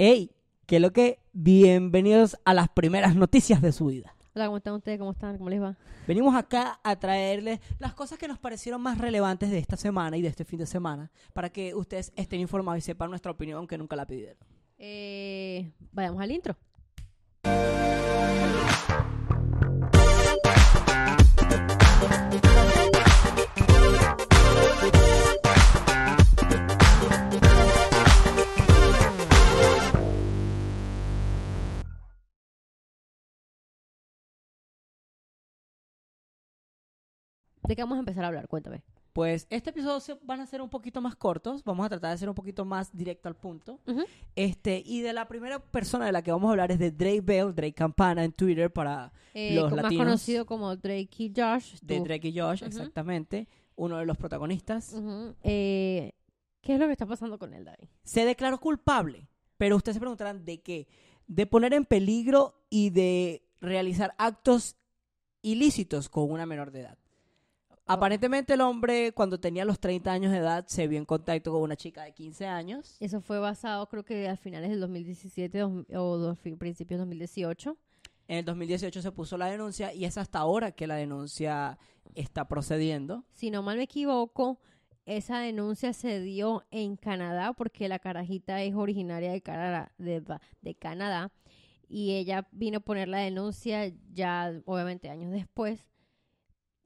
Hey, ¿qué es lo que? Bienvenidos a las primeras noticias de su vida. Hola, ¿cómo están ustedes? ¿Cómo están? ¿Cómo les va? Venimos acá a traerles las cosas que nos parecieron más relevantes de esta semana y de este fin de semana para que ustedes estén informados y sepan nuestra opinión que nunca la pidieron. Eh, vayamos al intro. ¿De qué vamos a empezar a hablar? Cuéntame. Pues este episodio se- van a ser un poquito más cortos, vamos a tratar de ser un poquito más directo al punto. Ujú. Este, y de la primera persona de la que vamos a hablar es de Drake Bell, Drake Campana en Twitter para Eh, Los co- más latinos. conocido como Drake y Josh. de tú. Drake y Josh, Ujú. exactamente, uno de los protagonistas. Ujú. Eh, ¿Qué es lo que está pasando con él, David? Se declaró culpable, pero ustedes se preguntarán de qué? De poner en peligro y de realizar actos ilícitos con una menor de edad. Aparentemente el hombre cuando tenía los 30 años de edad se vio en contacto con una chica de 15 años. Eso fue basado, creo que a finales del 2017 dos- o dos- principios del 2018. En el 2018 se puso la denuncia y es hasta ahora que la denuncia está procediendo. Si no mal me equivoco, esa denuncia se dio en Canadá porque la carajita es originaria de Canadá, de Canadá y ella vino a poner la denuncia ya obviamente años después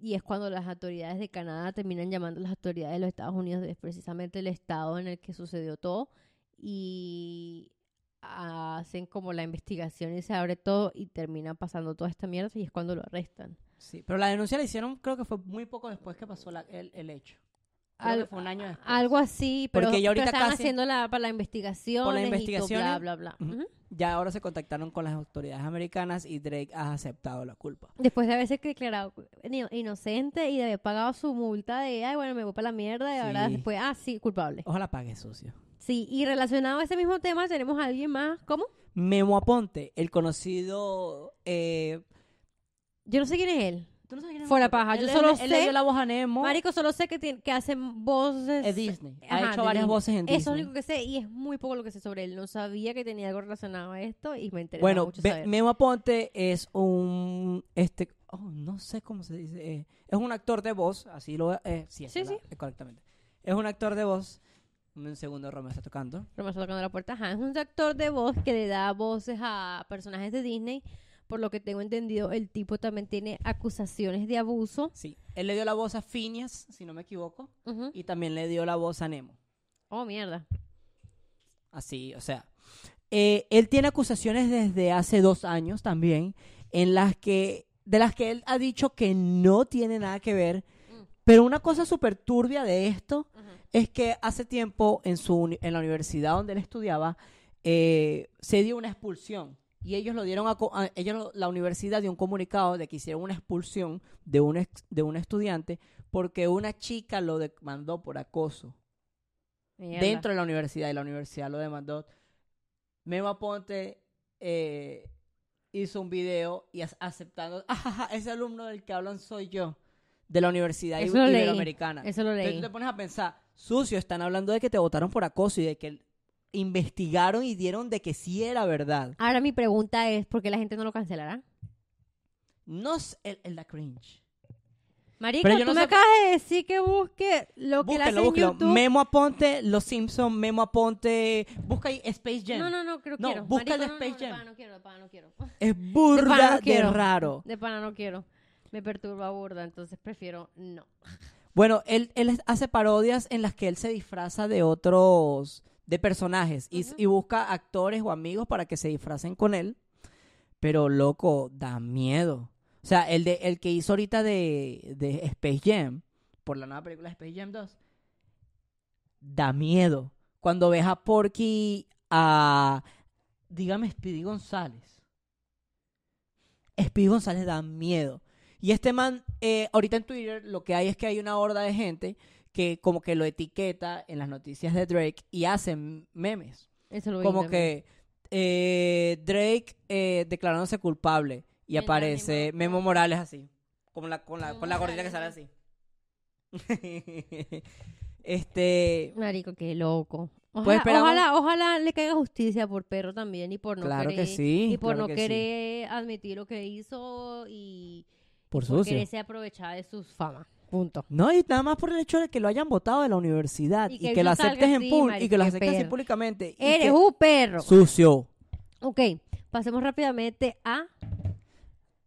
y es cuando las autoridades de Canadá terminan llamando a las autoridades de los Estados Unidos, es precisamente el estado en el que sucedió todo y hacen como la investigación y se abre todo y termina pasando toda esta mierda y es cuando lo arrestan. Sí, pero la denuncia la hicieron creo que fue muy poco después que pasó la- el, el hecho. Creo Al- que fue un año después. Algo así, pero, Porque ya ahorita pero estaban casi- haciendo la, para la investigación. Por las bla, investigaciones, bla, bla. Ujú. Ya ahora se contactaron con las autoridades americanas y Drake ha aceptado la culpa. Después de haberse declarado ino- inocente y de haber pagado su multa de, ay, bueno, me voy para la mierda, y ahora después, ah, sí, culpable. Ojalá pague sucio. Sí, y relacionado a ese mismo tema, tenemos a alguien más, ¿cómo? Memo Aponte, el conocido... Eh, Yo no sé quién es él. ¿Tú no sabes quién es paja, yo solo sé- Él le dio la voz a Nemo. Marico, solo sé que, tiene- que hacen voces... Es Disney. Ha hecho de varias voces en Disney. Eso es lo único que sé y es muy poco lo que sé sobre él. No sabía que tenía algo relacionado a esto y me interesa Bueno, mucho Be- saber. Memo Aponte es un... este oh, No sé cómo se dice. eh, es un actor de voz. Así lo... Eh, sí, Sí, eh, correctamente. Es un actor de voz. Un segundo, Romeo está tocando. Pero me está tocando la puerta. Ajá, es un actor de voz que le da voces a personajes de Disney. Por lo que tengo entendido, el tipo también tiene acusaciones de abuso. Sí. Él le dio la voz a Phineas, si no me equivoco. Y también le dio la voz a Nemo. Oh, mierda. Así, o sea. eh, él tiene acusaciones desde hace dos años también, en las que, de las que él ha dicho que no tiene nada que ver. Mm. Pero una cosa súper turbia de esto es que hace tiempo en, su, en la universidad donde él estudiaba, eh, se dio una expulsión. Y ellos lo dieron a, ellos lo- la universidad dio un comunicado de que hicieron una expulsión de un, ex- de un estudiante porque una chica lo demandó por acoso Mierda. dentro de la universidad y la universidad lo demandó. Memo Aponte eh, hizo un video y aceptando, "Ajaja, ese alumno del que hablan soy yo, de la Universidad Eso lo leí. Iberoamericana. Eso lo Entonces leí. tú te pones a pensar, sucio, están hablando de que te votaron por acoso y de que investigaron y dieron de que sí era verdad. Ahora mi pregunta es, ¿por qué la gente no lo cancelará? No es el, el da cringe. Marico, Pero yo tú no me sé- acabas de decir que busque lo que él hace Búsquenlo, en búsquenlo. YouTube. Memo Aponte, Los Simpsons, Memo Aponte, busca ahí Space Jam. No, no, no, creo No, quiero. busca el Marico, no, Space Jam. De pana no quiero, de pana no quiero. Es pana burda no de quiero. raro. De pana no quiero. Me perturba burda, entonces prefiero no. Bueno, él, él hace parodias en las que él se disfraza de otros, de personajes y, busca actores o amigos para que se disfracen con él. Pero, loco, da miedo. O sea, el, de, el que hizo ahorita de, de Space Jam, por la nueva película Space Jam 2, da miedo. Cuando ves a Porky, a, dígame, Speedy González. Speedy González da miedo. Y este man, eh, ahorita en Twitter, lo que hay es que hay una horda de gente que como que lo etiqueta en las noticias de Drake y hacen memes. Eso lo Como que eh, Drake eh, declarándose culpable y aparece Memo- Memo Morales así, con la, con la, con la gordita que sale así. este, Marico, qué loco. Ojalá, Pues ojalá, ojalá le caiga justicia por perro también y por no claro querer, que sí. y por claro no que sí. querer admitir lo que hizo y Por por quererse aprovechar de sus famas. Punto. No, y nada más por el hecho de que lo hayan votado de la universidad Y y que eso lo aceptes en público y que lo aceptes así públicamente. y Eres que- un perro. sucio. Ok, pasemos rápidamente a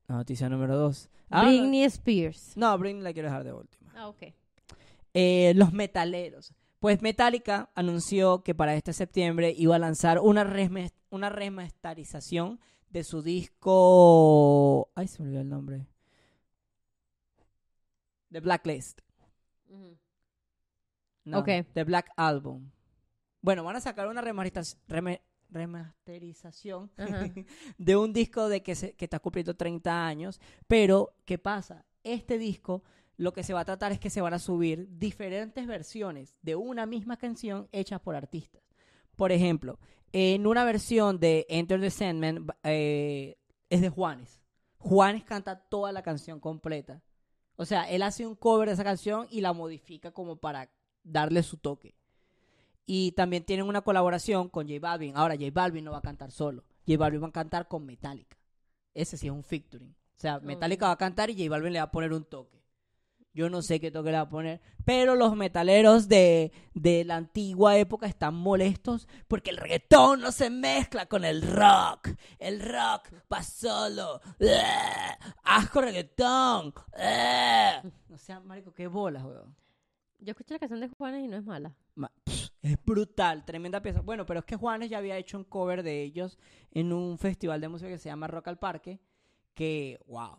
Noticia número dos. Ah, Britney Spears. No, Britney la quiero dejar de última. Ah, ok. Eh, los metaleros. Pues Metallica anunció que para este septiembre iba a lanzar una, una remasterización de su disco... Ay, se me olvidó el nombre. The Blacklist. No, Ok. The Black Album. Bueno, van a sacar una remasteriz- remasterización de un disco de que, se- que está cumpliendo 30 años. Pero, ¿qué pasa? Este disco lo que se va a tratar es que se van a subir diferentes versiones de una misma canción hechas por artistas. Por ejemplo, en una versión de Enter the Sandman eh, es de Juanes. Juanes canta toda la canción completa. O sea, él hace un cover de esa canción y la modifica como para darle su toque. Y también tienen una colaboración con J Balvin. Ahora, J Balvin no va a cantar solo. J Balvin va a cantar con Metallica. Ese sí es un featuring. O sea, Metallica va a cantar y J Balvin le va a poner un toque. Yo no sé qué toque le va a poner. Pero los metaleros de, de la antigua época están molestos porque el reggaetón no se mezcla con el rock. El rock va solo. ¡Ugh! ¡Asco reggaetón! ¡Ugh! O sea, marico, qué bolas, weón. Yo escuché la canción de Juanes y no es mala. Ma- pff, Es brutal, tremenda pieza. Bueno, pero es que Juanes ya había hecho un cover de ellos en un festival de música que se llama Rock al Parque. Que, wow,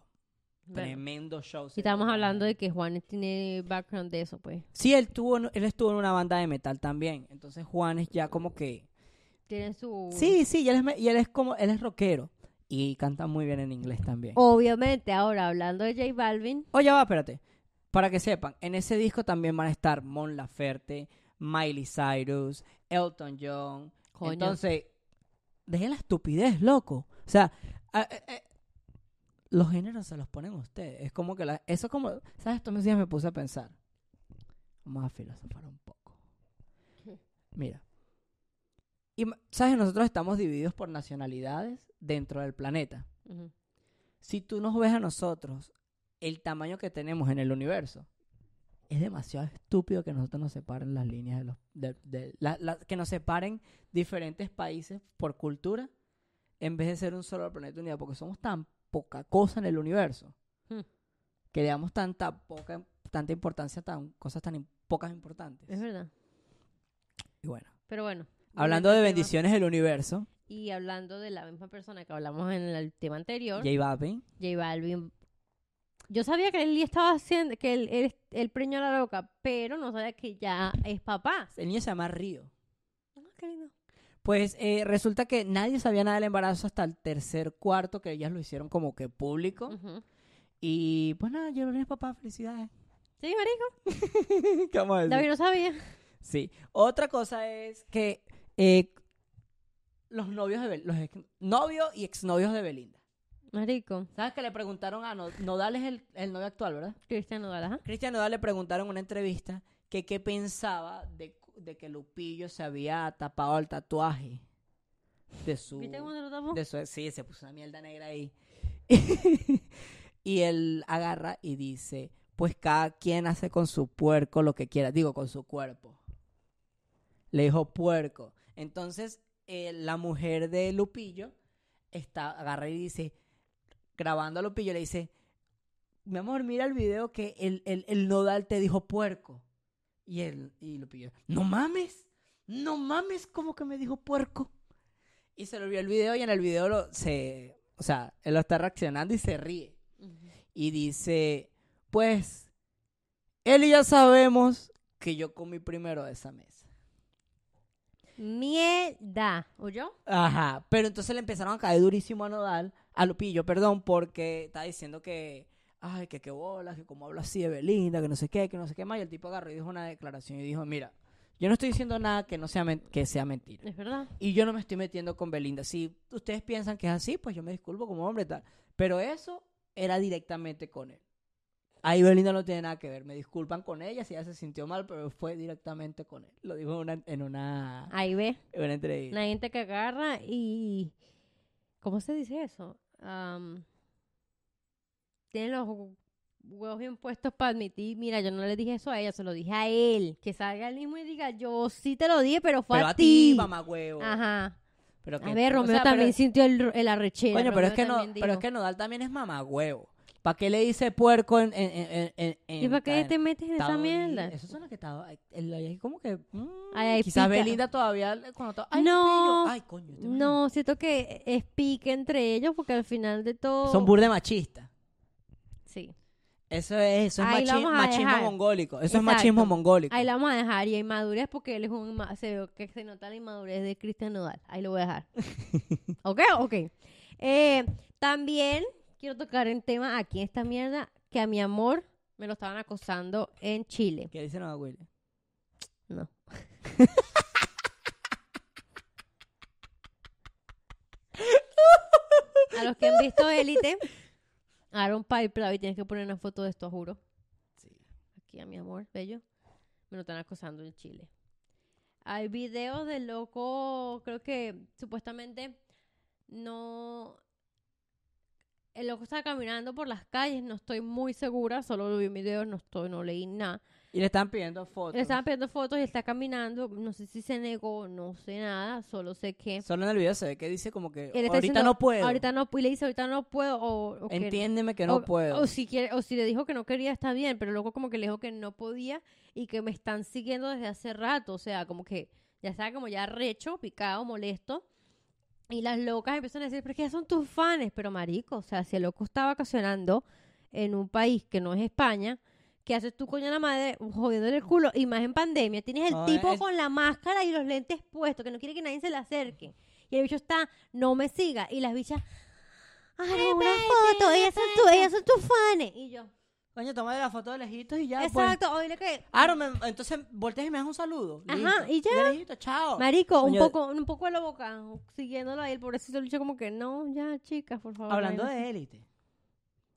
Bueno, tremendo show. y estamos hablando de que Juanes tiene background de eso, pues. Sí, él, tuvo, él estuvo en una banda de metal también. Entonces Juanes ya como que... Tiene su... Sí, sí, y él es, y él es como, él es rockero. Y canta muy bien en inglés también. Obviamente, ahora hablando de J Balvin, Oye, va, espérate. Para que sepan, en ese disco también van a estar Mon Laferte, Miley Cyrus, Elton John. Coño. Entonces, dejen la estupidez, loco. O sea, a- a- a- los géneros se los ponen ustedes. Es como que la, eso como, ¿sabes? Estos días me puse a pensar. Vamos a filosofar un poco. Mira. Y, ¿Sabes? Nosotros estamos divididos por nacionalidades dentro del planeta ujú, si tú nos ves a nosotros, el tamaño que tenemos en el universo, es demasiado estúpido que nosotros nos separen las líneas de los... de- de- la- la- que nos separen diferentes países por cultura en vez de ser un solo planeta unido, porque somos tan poca cosa en el universo Hmm. que le damos tanta poca tanta importancia a tan, cosas tan pocas importantes. es verdad. Y bueno, Pero bueno. hablando de bendiciones del universo, Y hablando de la misma persona que hablamos en el tema anterior, J Balvin, J Balvin. Yo sabía que él estaba haciendo, que él, él, él preñó a la loca, pero no sabía que ya es papá. el niño se llama Río. Ah, qué lindo. Pues eh, resulta que nadie sabía nada del embarazo hasta el tercer cuarto, que ellas lo hicieron como que público. Y pues nada, yo es papá, felicidades. Sí, marico. ¿Qué vamos a decir? David no sabía. Sí. Otra cosa es que eh, los novios de Bel- los ex- novios y exnovios de Belinda. Marico. ¿Sabes que le preguntaron a No- Nodal es el, el novio actual, ¿verdad? Cristian Nodal, ajá. Cristian Nodal le preguntaron en una entrevista que qué pensaba de, de que Lupillo se había tapado el tatuaje de su ¿Viste se lo tapó? de su sí, se puso una mierda negra ahí. y él agarra y dice, pues cada quien hace con su puerco lo que quiera, digo, con su cuerpo. Le dijo puerco. Entonces, eh, la mujer de Lupillo está, agarra y dice, grabando a Lupillo, le dice, mi amor, mira el video que el, el, el nodal te dijo puerco. Y él, y Lupillo, no mames, no mames, como que me dijo puerco. Y se le vio el video y en el video lo, se, o sea, él lo está reaccionando y se ríe. Y dice, pues, él y yo sabemos que yo comí primero de esa mesa. Mierda. ¿Oyó? Ajá, pero entonces le empezaron a caer durísimo a Nodal, a Lupillo, perdón, porque está diciendo que, ay, que qué bolas, que como habla así de Belinda, que no sé qué, que no sé qué más. Y el tipo agarró y dijo una declaración y dijo, mira, yo no estoy diciendo nada que no sea, que sea mentira. Es verdad. Y yo no me estoy metiendo con Belinda. Si ustedes piensan que es así, pues yo me disculpo como hombre y tal. Pero eso era directamente con él. Ahí Belinda no tiene nada que ver. Me disculpan con ella si ella se sintió mal, pero fue directamente con él. Lo dijo en una, en una, Ahí ve. en una entrevista. La gente que agarra y... ¿Cómo se dice eso? Am, tiene los huevos bien puestos para admitir, mira, yo no le dije eso a ella, se lo dije a él. Que salga él mismo y diga, yo sí te lo dije, pero fue Pero a, a ti, mamá huevo. Ajá. Pero que- A ver, o Romeo sea, también pero- sintió el, el arrechera. Coño, pero es, que no, pero es que Nodal también es mamá huevo. ¿Para qué le dice puerco en, en, en, en- en- ¿Y para qué te metes en esa mierda? Esos son los que estaba. como que. mm, Ay, ay, quizás pica. Belinda todavía. Cuando estaba- ay, No, pillo. Ay, coño. ¿te imaginas? No, siento que es pique entre ellos porque al final de todo... Son burde machistas. Sí. Eso es, eso es Ahí lo machi- vamos a machismo dejar. mongólico. Eso es Exacto. machismo mongólico. Ahí la vamos a dejar. Y inmadurez porque él es un... inma- Se ve que se nota la inmadurez de Cristian Nodal. Ahí lo voy a dejar. ¿Ok? Ok. Eh, también quiero tocar en tema aquí en esta mierda que a mi amor me lo estaban acosando en Chile. ¿Qué dice Nodal Willy? No. a los que han visto Élite, Aaron Piper, y tienes que poner una foto de esto, juro. Sí. Aquí a mi amor, bello. Me lo están acosando en Chile. Hay videos del loco, creo que supuestamente no... El loco estaba caminando por las calles, no estoy muy segura, solo lo vi en videos, no estoy, no leí nada. Y le están pidiendo fotos. Le estaban pidiendo fotos y está caminando. No sé si se negó, no sé nada. Solo sé que. Solo en el video se ve que dice como que ahorita diciendo, no puedo. Ahorita no Y le dice, ahorita no puedo. O, Entiéndeme que no o- puedo. O si, quiere, o si le dijo que no quería, está bien. Pero luego, como que le dijo que no podía y que me están siguiendo desde hace rato. O sea, como que ya estaba como ya recho, picado, molesto. Y las locas empiezan a decir, pero es que ya son tus fans. Pero marico, o sea, si el loco está vacacionando en un país que no es España, ¿qué haces tú, coño, la madre, jodiéndole el culo? Y más en pandemia, tienes el tipo es- con la máscara y los lentes puestos, que no quiere que nadie se le acerque. Y el bicho está, no me siga. Y las bichas, ay, una foto, ellas son, tu, ellas son tus fans. Y yo, Coño, toma la foto de lejitos y ya. pues. exacto, oíle que... Aaron, me- entonces volteas y me das un saludo. Ajá, Listo. y ya. De chao. Marico, un Coño, poco, un poco de la boca, siguiéndolo ahí, el pobrecito bicho como que, no, ya, chicas, por favor. Hablando váyanse". de élite.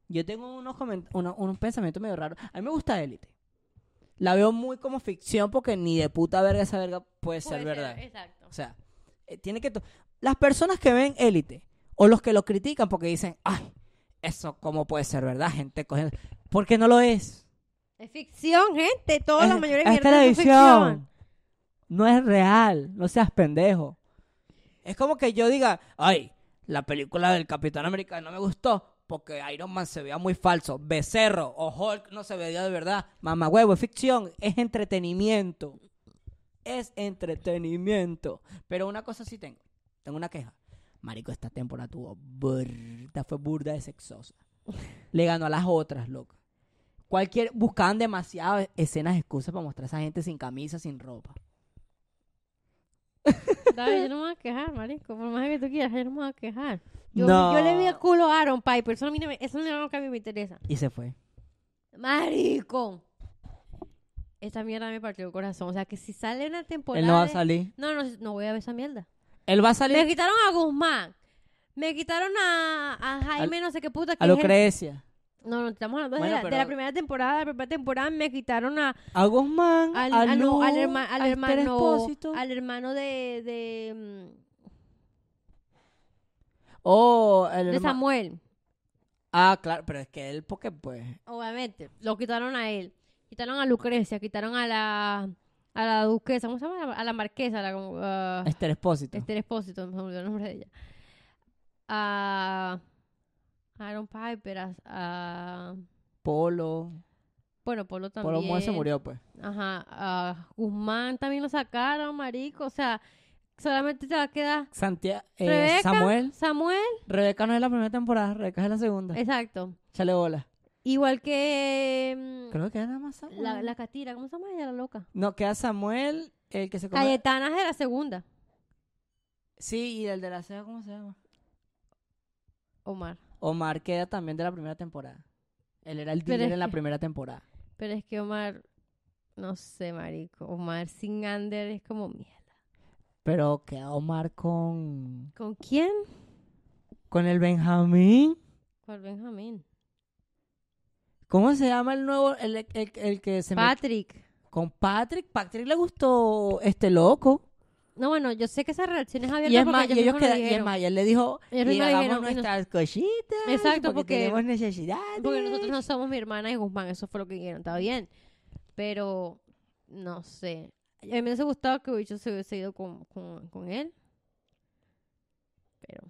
Yo tengo unos, coment- uno- unos pensamientos medio raros. A mí me gusta élite. La veo muy como ficción porque ni de puta verga esa verga puede, Puede ser verdad. Exacto. O sea, eh, tiene que... Las personas que ven élite o los que lo critican porque dicen, ay, eso cómo puede ser verdad, gente cogiendo... Porque no lo es. Es ficción, gente. Todas Es- las mayores es mierdas son televisión. ficción. No es real. No seas pendejo. Es como que yo diga, ay, la película del Capitán América no me gustó porque Iron Man se veía muy falso. Becerro o Hulk no se veía de verdad. Mamá huevo, es ficción. Es entretenimiento. Es entretenimiento. Pero una cosa sí tengo. Tengo una queja. Marico, esta temporada tuvo burda, fue burda de sexosa. Le ganó a las otras, loco. Cualquier, buscaban demasiadas escenas excusas para mostrar a esa gente sin camisa, sin ropa. Dale, yo no me voy a quejar, marico. Por más que tú quieras, yo no me voy a quejar. Yo, No. yo le vi el culo a Aaron Piper. Eso, a mí no me, eso no es lo que a mí me interesa. Y se fue. Marico. Esta mierda me partió el corazón. O sea, que si sale una temporada... Él no va a salir. No, no, no voy a ver esa mierda. Él va a Me salir quitaron a Guzmán. Me quitaron a, a Jaime, no sé qué puta. Que a Lucrecia. No, no, estamos hablando de, Bueno, la, de la primera temporada. De la primera temporada me quitaron a, A Guzmán, al, a ah, no, al, Lu, herma- al a Esther hermano al hermano de de, Oh, el mm, de herma- Samuel Ah, claro, pero es que él, porque pues. obviamente lo quitaron a él quitaron a Lucrecia quitaron a la a la duquesa cómo se llama a la marquesa a la como, ah, Esther Expósito. Esther Expósito me olvidó el nombre de ella a Aaron Piper a, a- Polo. bueno Polo también Polo Muer se murió, pues. ajá a Guzmán también lo sacaron marico o sea solamente te va a quedar Santiago, eh, Rebeca, Samuel. Samuel Rebeca no es la primera temporada, Rebeca es la segunda. exacto Chale bola. Igual que mm, Creo que era nada más Samuel. la, la catira, ¿cómo se llama ella, la loca? No, queda Samuel, el que se come. Cayetana es de la segunda. Sí, y el de la ceja, ¿cómo se llama? Omar. Omar queda también de la primera temporada. Él era el Pero dealer en la que- primera temporada. Pero es que Omar, no sé, marico. Omar sin Ander es como mierda. Pero queda Omar con. ¿Con quién? con el Benjamín. Con Benjamín. ¿Cómo se llama el nuevo, el, el- el que se Patrick. con Patrick? Patrick le gustó este loco. No, bueno, yo sé que esa relación es abierta Y es porque más, y ellos y es más, y él le dijo, Ellos y hagamos dijeron, nuestras cositas. Exacto, porque- tenemos necesidades. Porque nosotros no somos mi hermana y Guzmán, eso fue lo que dijeron, está bien. Pero, no sé. A mí me hubiese gustado que Bicho se hubiese ido con, con, con él. Pero,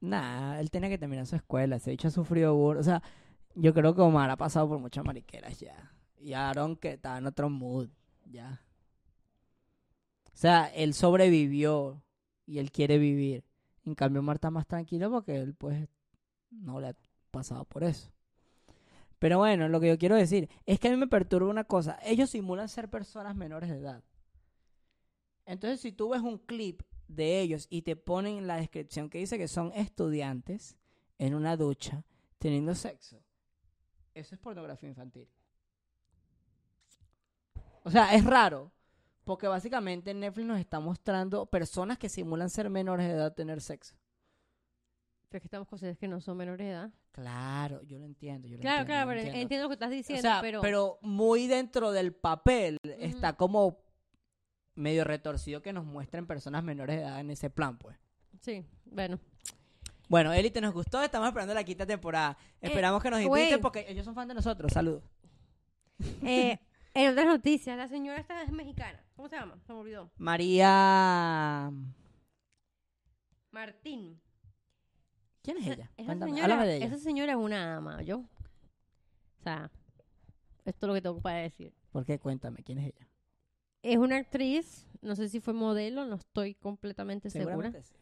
Nah, él tenía que terminar su escuela. Ese bicho ha sufrido burro. O sea, yo creo que Omar ha pasado por muchas mariqueras ya. Y Aaron que estaba en otro mood. Ya. O sea, él sobrevivió y él quiere vivir. En cambio, Omar está más tranquilo porque él, pues, no le ha pasado por eso. Pero bueno, lo que yo quiero decir es que a mí me perturba una cosa. Ellos simulan ser personas menores de edad. Entonces, si tú ves un clip de ellos y te ponen en la descripción que dice que son estudiantes en una ducha teniendo sexo, eso es pornografía infantil. O sea, es raro, porque básicamente Netflix nos está mostrando personas que simulan ser menores de edad tener sexo. pero es que estamos con seres que no son menores de edad. Claro, yo lo entiendo. Yo lo Claro, entiendo, claro, pero entiendo. entiendo lo que estás O diciendo, sea, pero... pero muy dentro del papel está como medio retorcido que nos muestren personas menores de edad en ese plan, pues. Sí, bueno. Bueno, Élite nos gustó, estamos esperando la quinta temporada. Esperamos que nos inviten porque ellos son fans de nosotros. Saludos. Eh, en otras noticias, la señora esta es mexicana. ¿Cómo se llama? Se me olvidó. María. Martín. ¿Quién es ella? Esa Cuéntame, señora, háblame de ella. esa señora es una ama, ¿yo? O sea, esto es lo que tengo para decir. ¿Por qué? Cuéntame, ¿quién es ella? Es una actriz, no sé si fue modelo, no estoy completamente segura. Seguramente sí.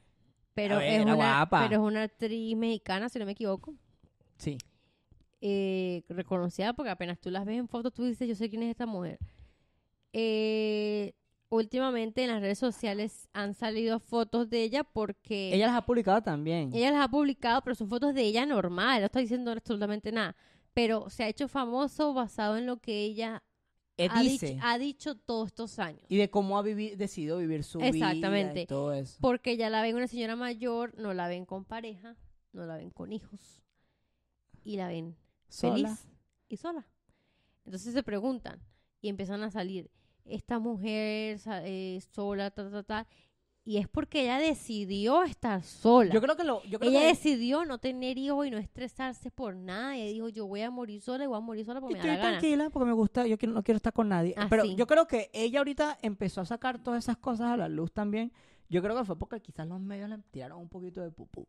Pero, A ver, es era una, guapa. pero es una actriz mexicana, si no me equivoco. Sí. eh, reconocida porque apenas tú las ves en fotos, tú dices, yo sé quién es esta mujer. Eh, últimamente en las redes sociales han salido fotos de ella porque Ella las ha publicado también. ella las ha publicado, pero son fotos de ella normal, no está diciendo absolutamente nada. Pero se ha hecho famoso basado en lo que ella Eh, ha dice. dicho, ha dicho todos estos años. Y de cómo ha vivi- decidido vivir su vida Exactamente. y todo eso. Porque ya la ven una señora mayor, no la ven con pareja, no la ven con hijos. Y la ven Sola. feliz y sola. Entonces se preguntan y empiezan a salir, esta mujer eh, sola, ta, ta, ta, y es porque ella decidió estar sola. Yo creo que lo. Yo creo ella que decidió no tener hijos y no estresarse por nada. Ella dijo, yo voy a morir sola y voy a morir sola porque me da la gana. tranquila porque me gusta, yo quiero- no quiero estar con nadie. Ah, Pero yo creo que ella ahorita empezó a sacar todas esas cosas a la luz también. Yo creo que fue porque quizás los medios le tiraron un poquito de pupú.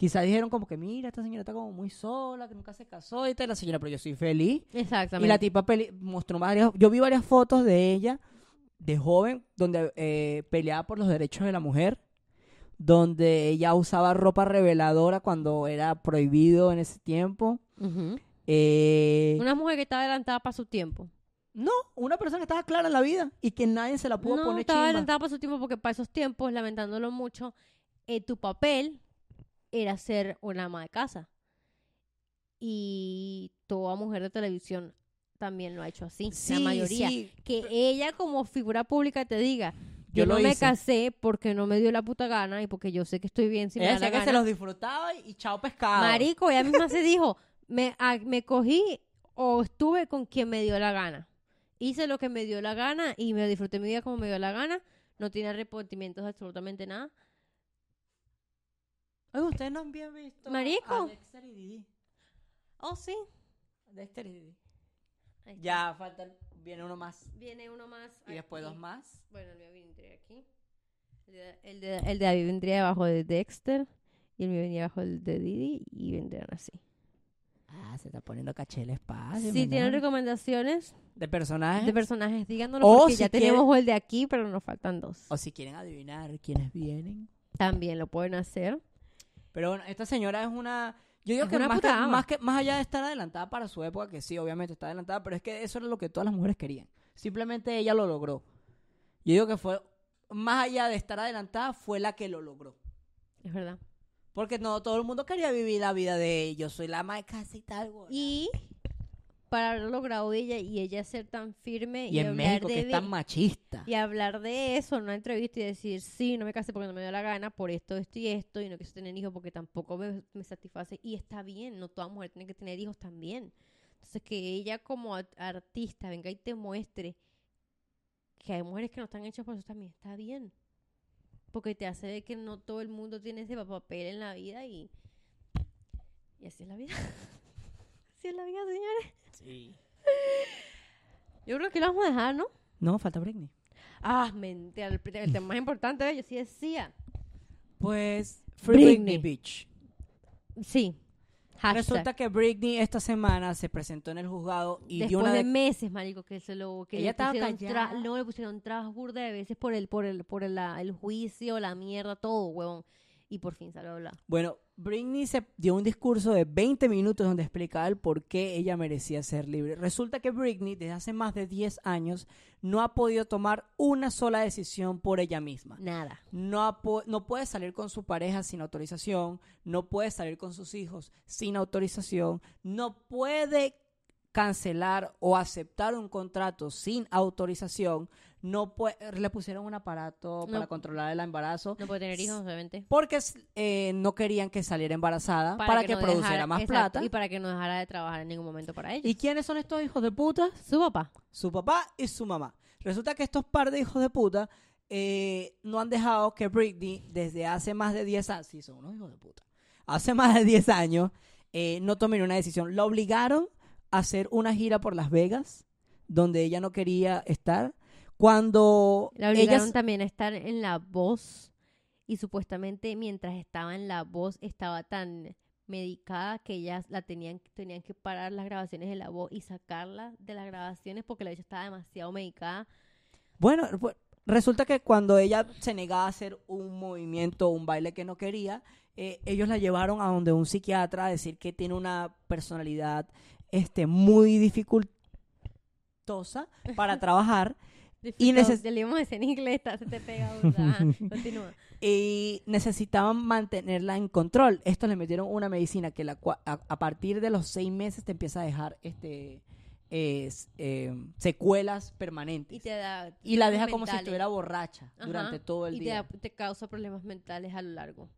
Quizás dijeron como que, mira, esta señora está como muy sola, que nunca se casó y tal. La señora, pero yo soy feliz. Exactamente. Y la tipa pele- mostró varias... Yo vi varias fotos de ella, de joven, donde eh, peleaba por los derechos de la mujer. Donde ella usaba ropa reveladora cuando era prohibido en ese tiempo. Eh, Una mujer que estaba adelantada para su tiempo. No, una persona que estaba clara en la vida y que nadie se la pudo no, poner estaba chimba. adelantada para su tiempo porque para esos tiempos, lamentándolo mucho, eh, tu papel era ser una ama de casa. Y toda mujer de televisión también lo ha hecho así, Sí, la mayoría. sí. Que ella como figura pública te diga, Yo yo, no me hice. casé porque no me dio la puta gana y porque yo sé que estoy bien si me Ella da la que gana. se los disfrutaba y, chao pescado. Marico, ella misma se dijo, me, a- me cogí o estuve con quien me dio la gana. Hice lo que me dio la gana y me disfruté mi vida como me dio la gana. No tiene arrepentimientos de absolutamente nada. Oye, ustedes no habían visto Marico. a Dexter y Didi. Oh, sí. Dexter y Didi. Ahí está. Ya falta, viene uno más Viene uno más. y después aquí. dos más. Bueno, el mío vendría aquí. El de, el, de, el de David vendría debajo de Dexter. Y el mío vendría debajo de Didi. Y vendrían así. Ah, se está poniendo caché el espacio. si tienen recomendaciones de personajes. de personajes, díganoslo O porque si ya quiere- tenemos el de aquí, pero nos faltan dos. o si quieren adivinar quiénes vienen. También lo pueden hacer. Pero bueno, esta señora es una. Yo digo Es que más, que, más que más allá de estar adelantada para su época, que sí, obviamente está adelantada, pero es que eso era lo que todas las mujeres querían. Simplemente ella lo logró. Yo digo que fue, más allá de estar adelantada, fue la que lo logró. Es verdad. Porque no todo el mundo quería vivir la vida de yo soy la casa y tal. güey. Y para haber logrado ella y ella ser tan firme y, Y en México, de que es tan machista. y hablar de eso en una entrevista y decir, sí, no me casé porque no me dio la gana, por esto, esto y esto, y no quise tener hijos porque tampoco me, me satisface. Y está bien, no toda mujer tiene que tener hijos también. Entonces, que ella como artista venga y te muestre que hay mujeres que no están hechas por eso también está bien. Porque te hace ver que no todo el mundo tiene ese papel en la vida y, y así es la vida. así es la vida, señores. Sí. Yo creo que lo vamos a dejar, ¿no? No, falta Britney. Ah, mentira. El, el tema más importante de ellos sí decía. Pues Free Britney, Britney. Beach. Sí. Hashtag. Resulta que Britney esta semana se presentó en el juzgado y dio Después una de de- meses, marico, que se lo que Ella le estaba callada. no le pusieron trabas burda de veces por el por el por el, la- el juicio, la mierda, todo, huevón. Y por fin salió a hablar. Bueno, Britney se dio un discurso de 20 minutos donde explicaba el por qué ella merecía ser libre. Resulta que Britney desde hace más de 10 años no ha podido tomar una sola decisión por ella misma. Nada. No, ha no puede salir con su pareja sin autorización, no puede salir con sus hijos sin autorización, no puede cancelar o aceptar un contrato sin autorización, no le pusieron un aparato No. para controlar el embarazo No puede tener hijos, obviamente. porque eh, no querían que saliera embarazada para, que, no produciera dejara- más exacto, plata. Y para que no dejara de trabajar en ningún momento para ella. ¿Y quiénes son estos hijos de puta? su papá. Su papá y su mamá. Resulta que estos par de hijos de puta eh, no han dejado que Britney desde hace más de 10 años, sí, son unos hijos de puta, hace más de 10 años eh, no tomen una decisión. La obligaron a hacer una gira por Las Vegas, donde ella no quería estar. Cuando La obligaron ella también a estar en la voz y supuestamente mientras estaba en la voz estaba tan medicada que ellas la tenían tenían que parar las grabaciones de la voz y sacarla de las grabaciones porque la bicha estaba demasiado medicada. Bueno, resulta que cuando ella se negaba a hacer un movimiento, un baile que no quería, eh, ellos la llevaron a donde un psiquiatra a decir que tiene una personalidad este, muy dificultosa para trabajar Y neces- Ya le íbamos a decir en inglés, está- se te pega. Ajá, Continúa. y necesitaban mantenerla en control. Esto le metieron una medicina que la, a, a partir de los seis meses te empieza a dejar este es, eh, secuelas permanentes. Y te da Y la deja como si estuviera borracha Ajá, durante todo el y te día. te causa problemas mentales a lo largo.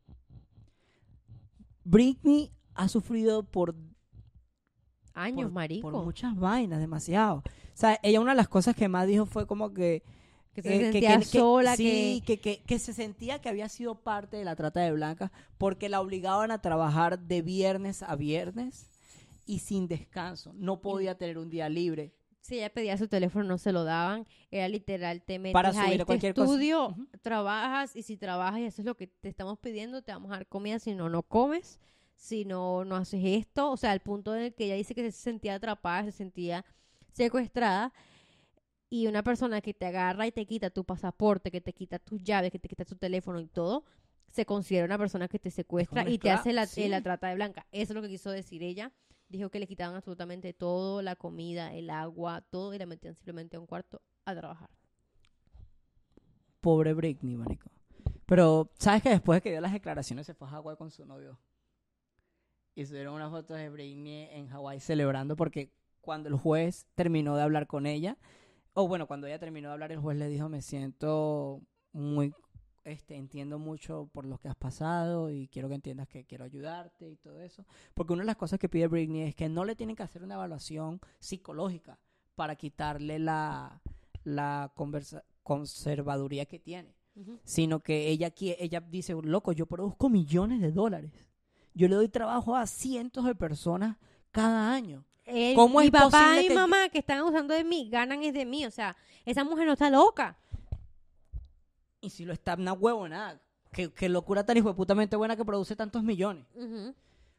Britney ha sufrido por, Años, por, marico. por muchas vainas, demasiado. O sea, ella una de las cosas que más dijo fue como que... que se eh, sentía sola, sí, que... que, que, que se sentía que había sido parte de la trata de blancas porque la obligaban a trabajar de viernes a viernes y sin descanso. No podía tener un día libre. Si ella pedía su teléfono, no se lo daban. Era literal, te metes Para a subir este cualquier cosa. estudio, Ujú. trabajas, y si trabajas y eso es lo que te estamos pidiendo, te vamos a dar comida, si no, no comes, si no, no haces esto. O sea, al punto en el que ella dice que se sentía atrapada, se sentía secuestrada. Y una persona que te agarra y te quita tu pasaporte, que te quita tus llaves, que te quita tu teléfono y todo, se considera una persona que te secuestra y te hace la, sí. eh, la trata de blanca. Eso es lo que quiso decir ella. Dijo que le quitaban absolutamente todo, la comida, el agua, todo, y la metían simplemente a un cuarto a trabajar. Pobre Britney, marico. Pero, ¿sabes que después de que dio las declaraciones se fue a Hawái con su novio? Y subieron unas fotos de Britney en Hawái celebrando porque cuando el juez terminó de hablar con ella, o bueno, cuando ella terminó de hablar, el juez le dijo, me siento muy, este, entiendo mucho por lo que has pasado y quiero que entiendas que quiero ayudarte y todo eso. Porque una de las cosas que pide Britney es que no le tienen que hacer una evaluación psicológica para quitarle la, la conversa- conservaduría que tiene sino que ella ella dice, loco, yo produzco millones de dólares. Yo le doy trabajo a cientos de personas cada año. ¿Cómo mi es papá posible y mi que- mamá que están abusando de mí, ganan es de mí. O sea, esa mujer no está loca. Y si lo está una huevonada, qué, qué locura tan hijo de putamente buena que produce tantos millones.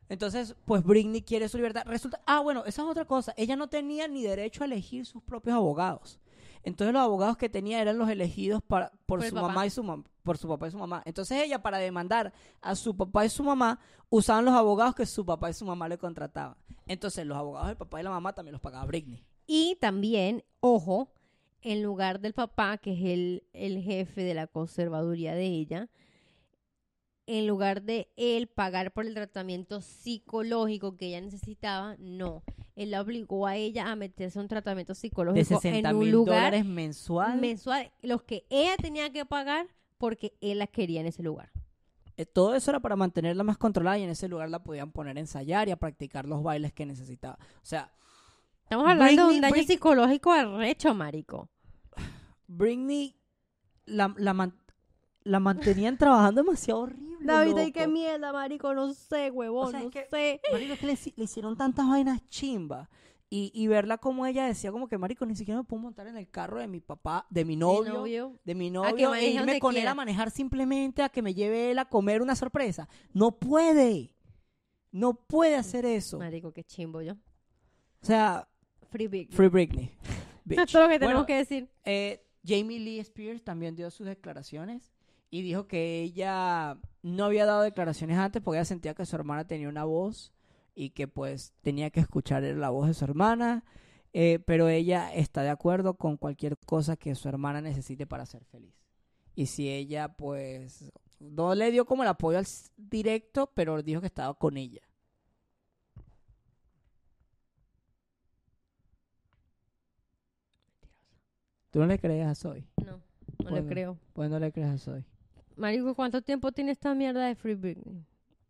Entonces, pues Britney quiere su libertad. Resulta, ah, bueno, esa es otra cosa. Ella no tenía ni derecho a elegir sus propios abogados. Entonces los abogados que tenía eran los elegidos para, por, su papá. mamá y su mam- por su papá y su mamá. Entonces ella para demandar a su papá y su mamá usaban los abogados que su papá y su mamá le contrataban. Entonces los abogados del papá y la mamá también los pagaba Britney. Y también, ojo, en lugar del papá, que es el, el jefe de la conservaduría de ella, en lugar de él pagar por el tratamiento psicológico que ella necesitaba, no. Él la obligó a ella a meterse a un tratamiento De psicológico 60 en un lugar dólares mensual. mensual, los que ella tenía que pagar porque él la quería en ese lugar. Eh, Todo eso era para mantenerla más controlada y en ese lugar la podían poner a ensayar y a practicar los bailes que necesitaba. O sea, Estamos hablando de un daño psicológico arrecho, marico. Britney la, la, man- la mantenían trabajando demasiado horrible. Loco. mierda, marico, no sé, huevón, O sea, es no que- sé. Marico, es que le, hici- le hicieron tantas vainas chimbas. Y, y verla como ella decía como que, marico, ni siquiera me puedo montar en el carro de mi papá, de mi novio, de mi novio, e irme con él a manejar simplemente a que me lleve él a comer una sorpresa. No puede. No puede hacer eso. Marico, qué chimbo yo. O sea, Free Big. Free Britney. Bitch. es todo lo que tenemos Bueno, que decir. eh, Jamie Lee Spears también dio sus declaraciones y dijo que ella no había dado declaraciones antes porque ella sentía que su hermana tenía una voz y que pues tenía que escuchar la voz de su hermana, eh, pero ella está de acuerdo con cualquier cosa que su hermana necesite para ser feliz. Y si ella pues no le dio como el apoyo al directo, pero dijo que estaba con ella. ¿Tú no le crees a Zoe? No, no le creo. Pues no le crees a Zoe. Marico, ¿cuánto tiempo tiene esta mierda de Free Britney?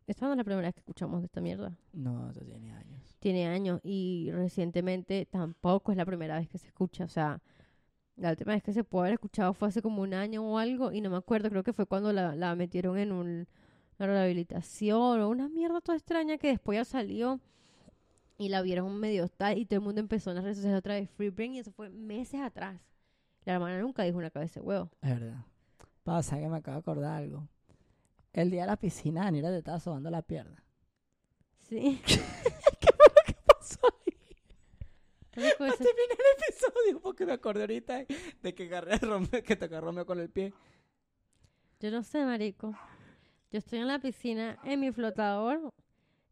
Esta no es la primera vez que escuchamos de esta mierda. No, eso tiene años. Tiene años y recientemente tampoco es la primera vez que se escucha. O sea, la última vez que se puede haber escuchado fue hace como un año o algo y no me acuerdo. Creo que fue cuando la, la metieron en un- una rehabilitación o una mierda toda extraña que después ya salió y la vieron medio tal y todo el mundo empezó en las redes sociales otra vez Free Britney y eso fue meses atrás. La hermana nunca dijo una cabeza de huevo. Es verdad. Pasa que me acabo de acordar algo. El día de la piscina, Daniela te estaba sobando la pierna. Sí. ¿Qué pasó ahí? Eso- Terminé el episodio porque me acordé ahorita de que agarré a Romeo, que te agarró Romeo con el pie. Yo no sé, marico. Yo estoy en la piscina en mi flotador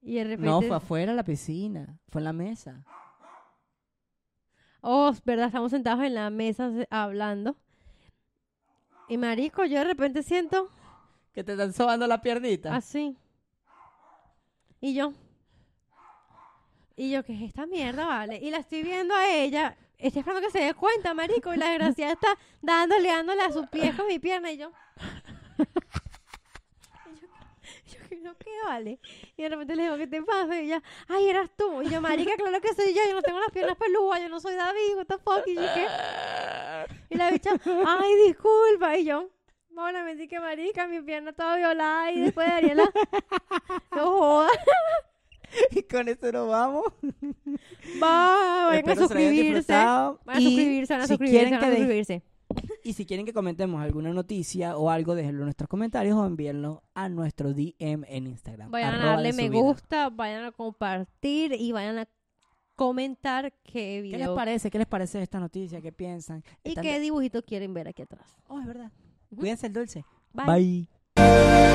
y de repente... No, fue afuera la piscina. Fue en la mesa. Oh, verdad, estamos sentados en la mesa hablando. Y marico, yo de repente siento Que te están sobando la piernita. así. Y yo... Y yo, ¿qué es esta mierda, vale? Y la estoy viendo a ella. Estoy esperando que se dé cuenta, marico. Y la desgraciada está dándole, dándole a su pie con mi pierna. Y yo... y yo, yo, ¿qué no qué vale? Y de repente le digo, ¿qué te pasa? Y ella, ay, eras tú. Y yo, marica, claro que soy yo. Yo no tengo las piernas peludas. Yo no soy David. What the fuck? Y yo, ¿qué? Y la bicha, ay, disculpa. Y yo, bueno, me que marica, mi pierna toda violada. Y después de Ariela, no jodas. Y con eso nos vamos. Va, vayan a suscribirse. Van a suscribirse, van a si suscribirse, van a de- suscribirse. Y si quieren que comentemos alguna noticia o algo, déjenlo en nuestros comentarios o envíenlo a nuestro DM en Instagram. Vayan a darle me gusta, vayan a compartir y vayan a comentar qué video. ¿Qué les parece? ¿Qué les parece esta noticia? ¿Qué piensan? ¿Y qué dibujito quieren ver aquí atrás? Oh, es verdad. Uh. Cuídense el dulce. Bye. Bye.